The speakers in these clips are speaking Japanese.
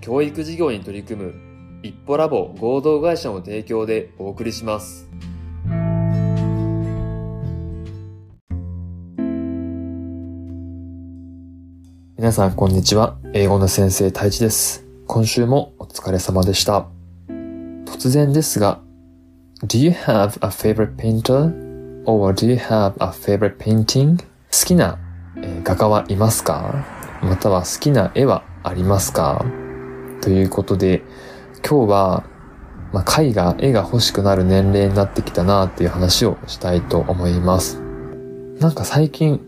教育事業に取り組む一歩ラボ合同会社の提供でお送りします。皆さんこんにちは。英語の先生太一です。今週もお疲れ様でした。突然ですが、Do you have a favorite painter? Or do you have a favorite painting? 好きな画家はいますか？または好きな絵はありますか？ということで、今日は、まあ、絵画、絵が欲しくなる年齢になってきたなっていう話をしたいと思います。なんか最近、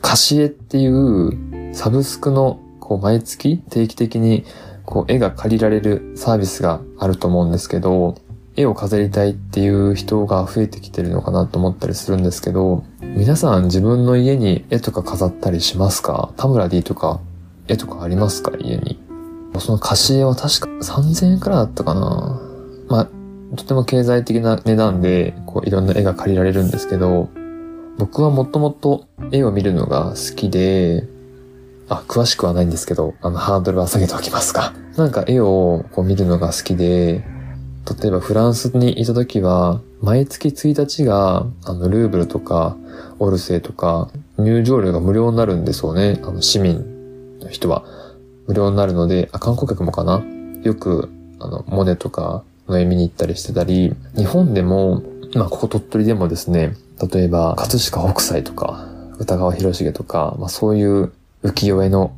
貸し絵っていうサブスクのこう毎月定期的にこう絵が借りられるサービスがあると思うんですけど、絵を飾りたいっていう人が増えてきてるのかなと思ったりするんですけど、皆さん自分の家に絵とか飾ったりしますか？田村 D とか絵とかありますか？家に。その貸し絵は確か3000円くらいだったかな。まあ、とても経済的な値段で、こう、いろんな絵が借りられるんですけど、僕はもともと絵を見るのが好きで、あ、詳しくはないんですけど、あの、ハードルは下げておきますが。なんか絵をこう見るのが好きで、例えばフランスにいた時は、毎月1日が、あの、ルーブルとか、オルセイとか、入場料が無料になるんですよね。あの、市民の人は。無料になるので、あ、観光客もかな？よく、あの、モネとかの絵見に行ったりしてたり、日本でも、まあ、ここ鳥取でもですね、例えば、葛飾北斎とか、歌川広重とか、まあ、そういう浮世絵の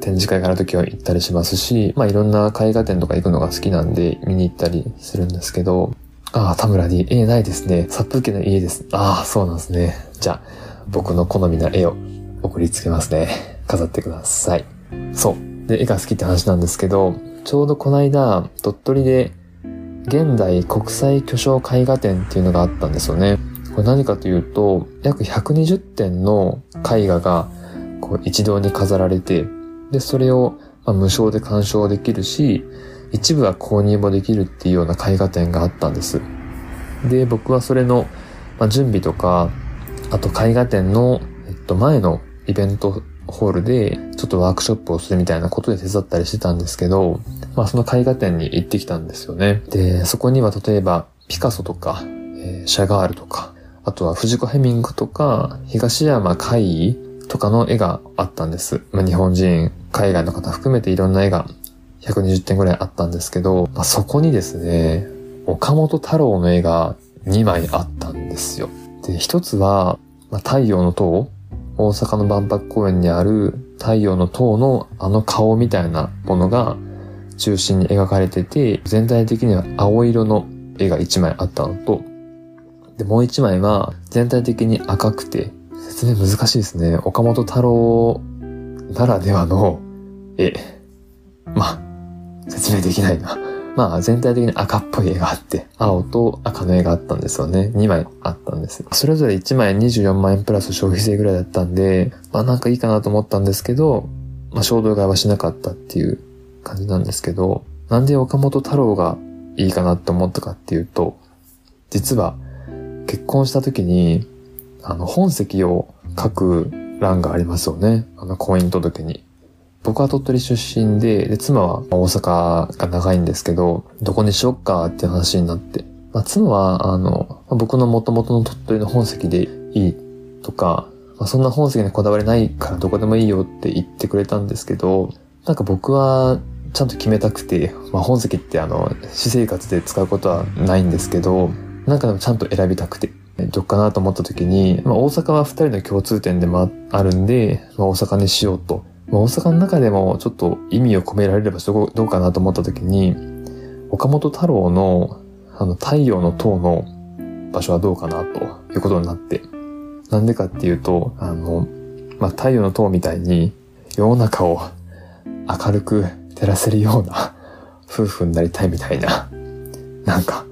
展示会があるときは行ったりしますし、まあ、いろんな絵画展とか行くのが好きなんで見に行ったりするんですけど、ああ、田村に絵ないですね。殺風景の家です。ああ、そうなんですね。じゃあ、僕の好みな絵を送りつけますね。飾ってください。そう。で、絵が好きって話なんですけど、ちょうどこの間、鳥取で、現代国際巨匠絵画展っていうのがあったんですよね。これ何かというと、約120点の絵画が、こう一堂に飾られて、で、それを、ま無償で鑑賞できるし、一部は購入もできるっていうような絵画展があったんです。で、僕はそれの、ま準備とか、あと絵画展の、えっと、前のイベントホールで、ちょっとワークショップをするみたいなことで手伝ったりしてたんですけど、まあその絵画展に行ってきたんですよね。で、そこには例えば、ピカソとか、えー、シャガールとか、あとは藤子ヘミングとか、東山海とかの絵があったんです。まあ日本人、海外の方含めていろんな絵が120点ぐらいあったんですけど、まあ、そこにですね、岡本太郎の絵が2枚あったんですよ。で、一つは、まあ、太陽の塔大阪の万博公園にある太陽の塔のあの顔みたいなものが中心に描かれてて、全体的には青色の絵が1枚あったのと、で、もう1枚は全体的に赤くて、説明難しいですね。岡本太郎ならではの絵。ま、説明できないな。まあ全体的に赤っぽい絵があって、青と赤の絵があったんですよね。2枚あったんです。それぞれ1枚24万円プラス消費税ぐらいだったんで、まあなんかいいかなと思ったんですけど、まあ衝動買いはしなかったっていう感じなんですけど、なんで岡本太郎がいいかなって思ったかっていうと、実は結婚した時に、あの本籍を書く欄がありますよね。あの婚姻届に。僕は鳥取出身で、で、妻は大阪が長いんですけど、どこにしよっかっていう話になって。まあ、妻は、あの、僕の元々の鳥取の本籍でいいとか、まあ、そんな本籍にこだわりないからどこでもいいよって言ってくれたんですけど、なんか僕はちゃんと決めたくて、まあ、本籍ってあの、私生活で使うことはないんですけど、なんかでもちゃんと選びたくて、どっかなと思った時に、まあ、大阪は二人の共通点でもあるんで、まあ、大阪にしようと大阪の中でもちょっと意味を込められればどうかなと思った時に、岡本太郎のあの太陽の塔の場所はどうかなということになって。なんでかっていうと、あの、まあ、太陽の塔みたいに世の中を明るく照らせるような夫婦になりたいみたいな、なんか、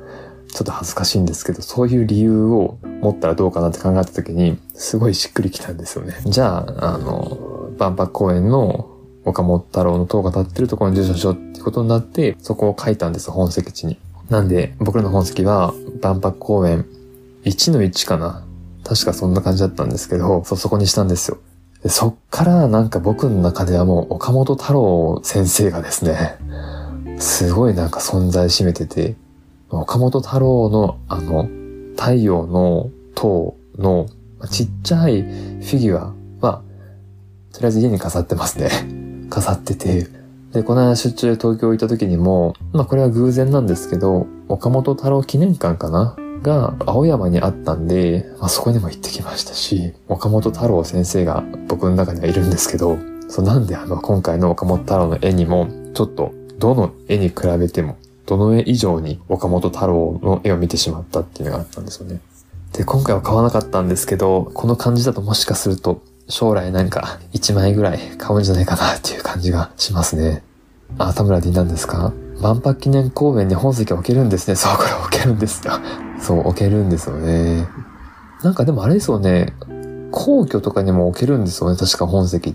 ちょっと恥ずかしいんですけど、そういう理由を持ったらどうかなって考えた時に、すごいしっくりきたんですよね。じゃあ、あの、万博公園の岡本太郎の塔が立ってるところに住所しようってことになって、そこを書いたんです、本籍地に。なんで、僕らの本籍は、万博公園1の1かな確かそんな感じだったんですけど、そ、そこにしたんですよ。でそっからなんか僕の中ではもう岡本太郎先生がですね、すごいなんか存在しめてて、岡本太郎のあの、太陽の塔のちっちゃいフィギュアは、とりあえず家に飾ってますね。飾ってて。で、この間出張で東京行った時にも、まあこれは偶然なんですけど、岡本太郎記念館かな？が青山にあったんで、まあ、そこにも行ってきましたし、岡本太郎先生が僕の中にはいるんですけど、そうなんであの今回の岡本太郎の絵にも、ちょっとどの絵に比べても、どの絵以上に岡本太郎の絵を見てしまったっていうのがあったんですよね。で、今回は買わなかったんですけど、この感じだともしかすると将来何か1枚ぐらい買うんじゃないかなっていう感じがしますね。あ、田村 D なんですか？万博記念公園に本籍置けるんですね。そう、これ置けるんですよ。そう、置けるんですよね。なんかでもあれですよね。皇居とかにも置けるんですよね。確か本籍っ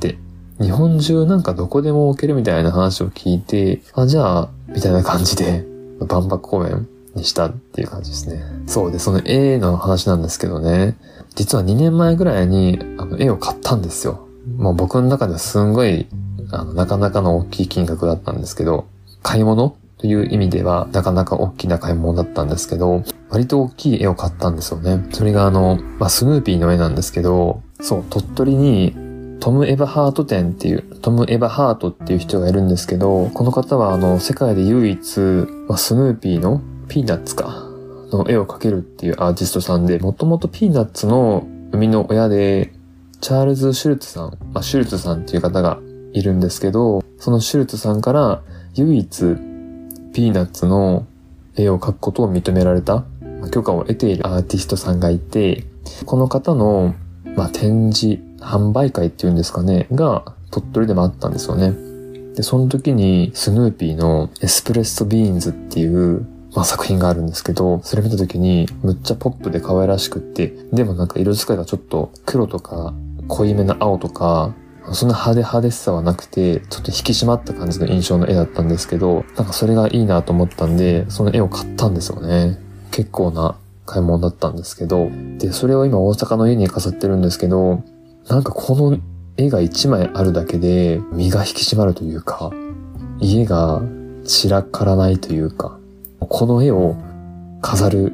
て。日本中なんかどこでも置けるみたいな話を聞いて、あ、じゃあ、みたいな感じで、万博公園にしたっていう感じですね。そうで、その絵の話なんですけどね。実は2年前ぐらいに、あの、絵を買ったんですよ。もう僕の中ではすんごい、あの、なかなかの大きい金額だったんですけど、買い物？という意味では、なかなか大きな買い物だったんですけど、割と大きい絵を買ったんですよね。それがあの、まあ、スヌーピーの絵なんですけど、そう、鳥取にトム・エバハート展っていう、トム・エバハートっていう人がいるんですけど、この方はあの、世界で唯一、まあ、スヌーピーのピーナッツか、の絵を描けるっていうアーティストさんで、もともとピーナッツの生みの親で、チャールズ・シュルツさん、まあ、シュルツさんっていう方がいるんですけど、そのシュルツさんから唯一ピーナッツの絵を描くことを認められた、まあ、許可を得ているアーティストさんがいて、この方の、まあ、展示、販売会っていうんですかね、が鳥取でもあったんですよね。で、その時にスヌーピーのエスプレッソビーンズっていう、まあ、作品があるんですけど、それ見た時にむっちゃポップで可愛らしくって、でもなんか色使いがちょっと黒とか濃いめの青とか、そんな派手派手しさはなくて、ちょっと引き締まった感じの印象の絵だったんですけど、なんかそれがいいなと思ったんで、その絵を買ったんですよね。結構な買い物だったんですけど、で、それを今大阪の家に飾ってるんですけど、なんかこの絵が一枚あるだけで身が引き締まるというか、家が散らからないというか、この絵を飾る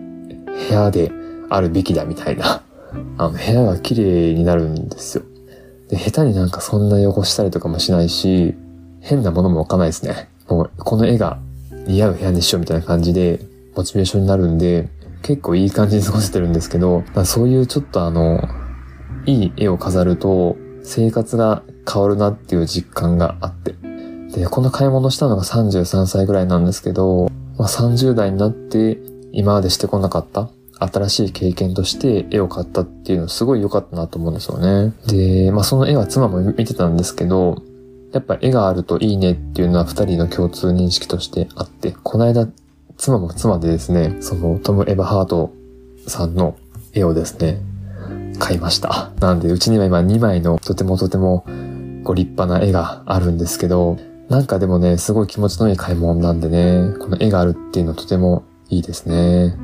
部屋であるべきだみたいな、あの部屋が綺麗になるんですよ。で、下手になんかそんな汚したりとかもしないし、変なものも置かないですね。もうこの絵が似合う部屋にしようみたいな感じで、モチベーションになるんで、結構いい感じに過ごせてるんですけど、そういうちょっとあの、いい絵を飾ると生活が変わるなっていう実感があって。で、この買い物したのが33歳ぐらいなんですけど、まあ、30代になって今までしてこなかった新しい経験として絵を買ったっていうのすごい良かったなと思うんですよね。で、まあその絵は妻も見てたんですけど、やっぱ絵があるといいねっていうのは二人の共通認識としてあって、この間妻も妻でですね、そのトム・エヴァハートさんの絵をですね、買いました。なんで、うちには今2枚のとてもとてもご立派な絵があるんですけど、なんかでもね、すごい気持ちのいい買い物なんでね、この絵があるっていうのとてもいいですね。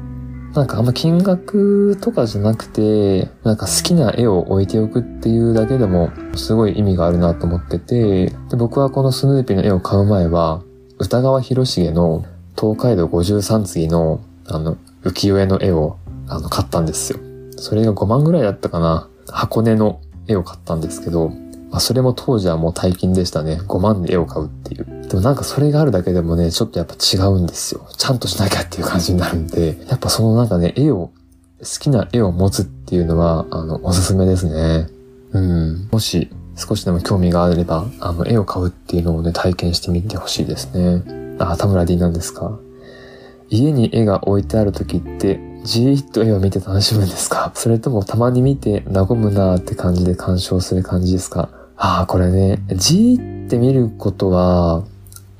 なんかあんま金額とかじゃなくて、なんか好きな絵を置いておくっていうだけでも、すごい意味があるなと思ってて、で僕はこのスヌーピーの絵を買う前は、歌川広重の東海道53次の、あの、浮世絵の絵を、あの、買ったんですよ。それが5万ぐらいだったかな。箱根の絵を買ったんですけど、まあ、それも当時はもう大金でしたね。5万で絵を買うっていう。でもなんかそれがあるだけでもね、ちょっとやっぱ違うんですよ。ちゃんとしなきゃっていう感じになるんで、やっぱそのなんかね、絵を、好きな絵を持つっていうのは、あの、おすすめですね。うん。もし、少しでも興味があれば、あの、絵を買うっていうのをね、体験してみてほしいですね。あ、田村 D なんですか？家に絵が置いてある時って、じーっと絵を見て楽しむんですか？それともたまに見て和むなーって感じで鑑賞する感じですか？ああ、これね、じーって見ることは、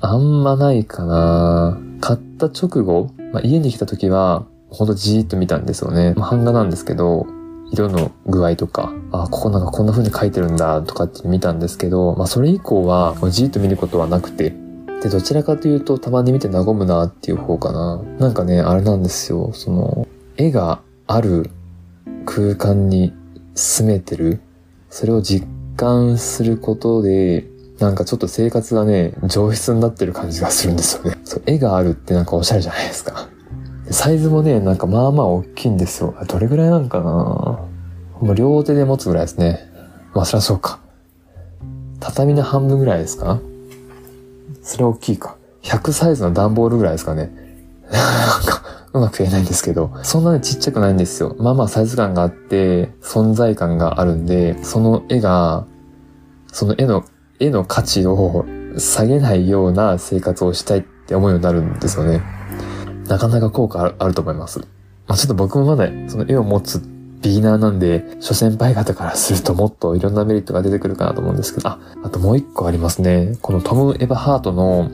あんまないかな。買った直後、まあ、家に来た時は、ほんとじーっと見たんですよね。まあ、版画なんですけど、色の具合とか、あ、ここなんかこんな風に書いてるんだとかって見たんですけど、まあそれ以降はじーっと見ることはなくて、で、どちらかというとたまに見て和むなっていう方かな。なんかね、あれなんですよ。その、絵がある空間に住めてる。それを実感することで、なんかちょっと生活がね、上質になってる感じがするんですよね。そう、絵があるってなんかおしゃれじゃないですか。サイズもね、なんかまあまあ大きいんですよ。どれぐらいなんかなもう両手で持つぐらいですね。まあそりゃそうか。畳の半分ぐらいですかそれ大きいか。100サイズの段ボールぐらいですかね。なんか、うまく言えないんですけど、そんなにちっちゃくないんですよ。まあまあサイズ感があって、存在感があるんで、その絵が、その絵の、絵の価値を下げないような生活をしたいって思うようになるんですよね。なかなか効果あると思います。まあ、ちょっと僕もまだその絵を持つビギナーなんで、諸先輩方からするともっといろんなメリットが出てくるかなと思うんですけど、あ、あともう一個ありますね。このトム・エヴァハートの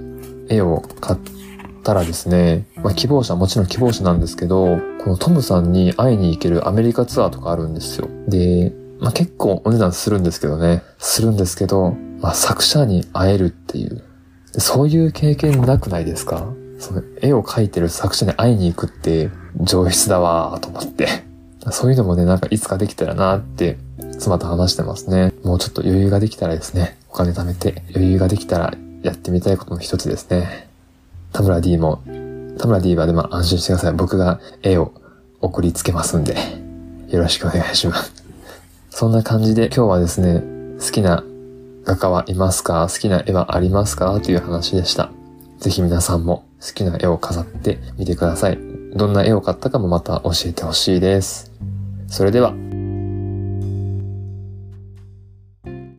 絵を買ったらですね、まあ、希望者、もちろん希望者なんですけど、このトムさんに会いに行けるアメリカツアーとかあるんですよ。で、まあ、結構お値段するんですけどね。するんですけど、まあ、作者に会えるっていう。そういう経験なくないですか？その絵を描いてる作者に会いに行くって上質だわーと思って。そういうのもね、なんかいつかできたらなって、妻と話してますね。もうちょっと余裕ができたらですね、お金貯めて余裕ができたらやってみたいことの一つですね。田村 D も、田村 D はでも安心してください。僕が絵を送りつけますんで、よろしくお願いします。そんな感じで今日はですね、好きな画家はいますか？好きな絵はありますか？という話でした。ぜひ皆さんも好きな絵を飾ってみてください。どんな絵を買ったかもまた教えてほしいです。それでは。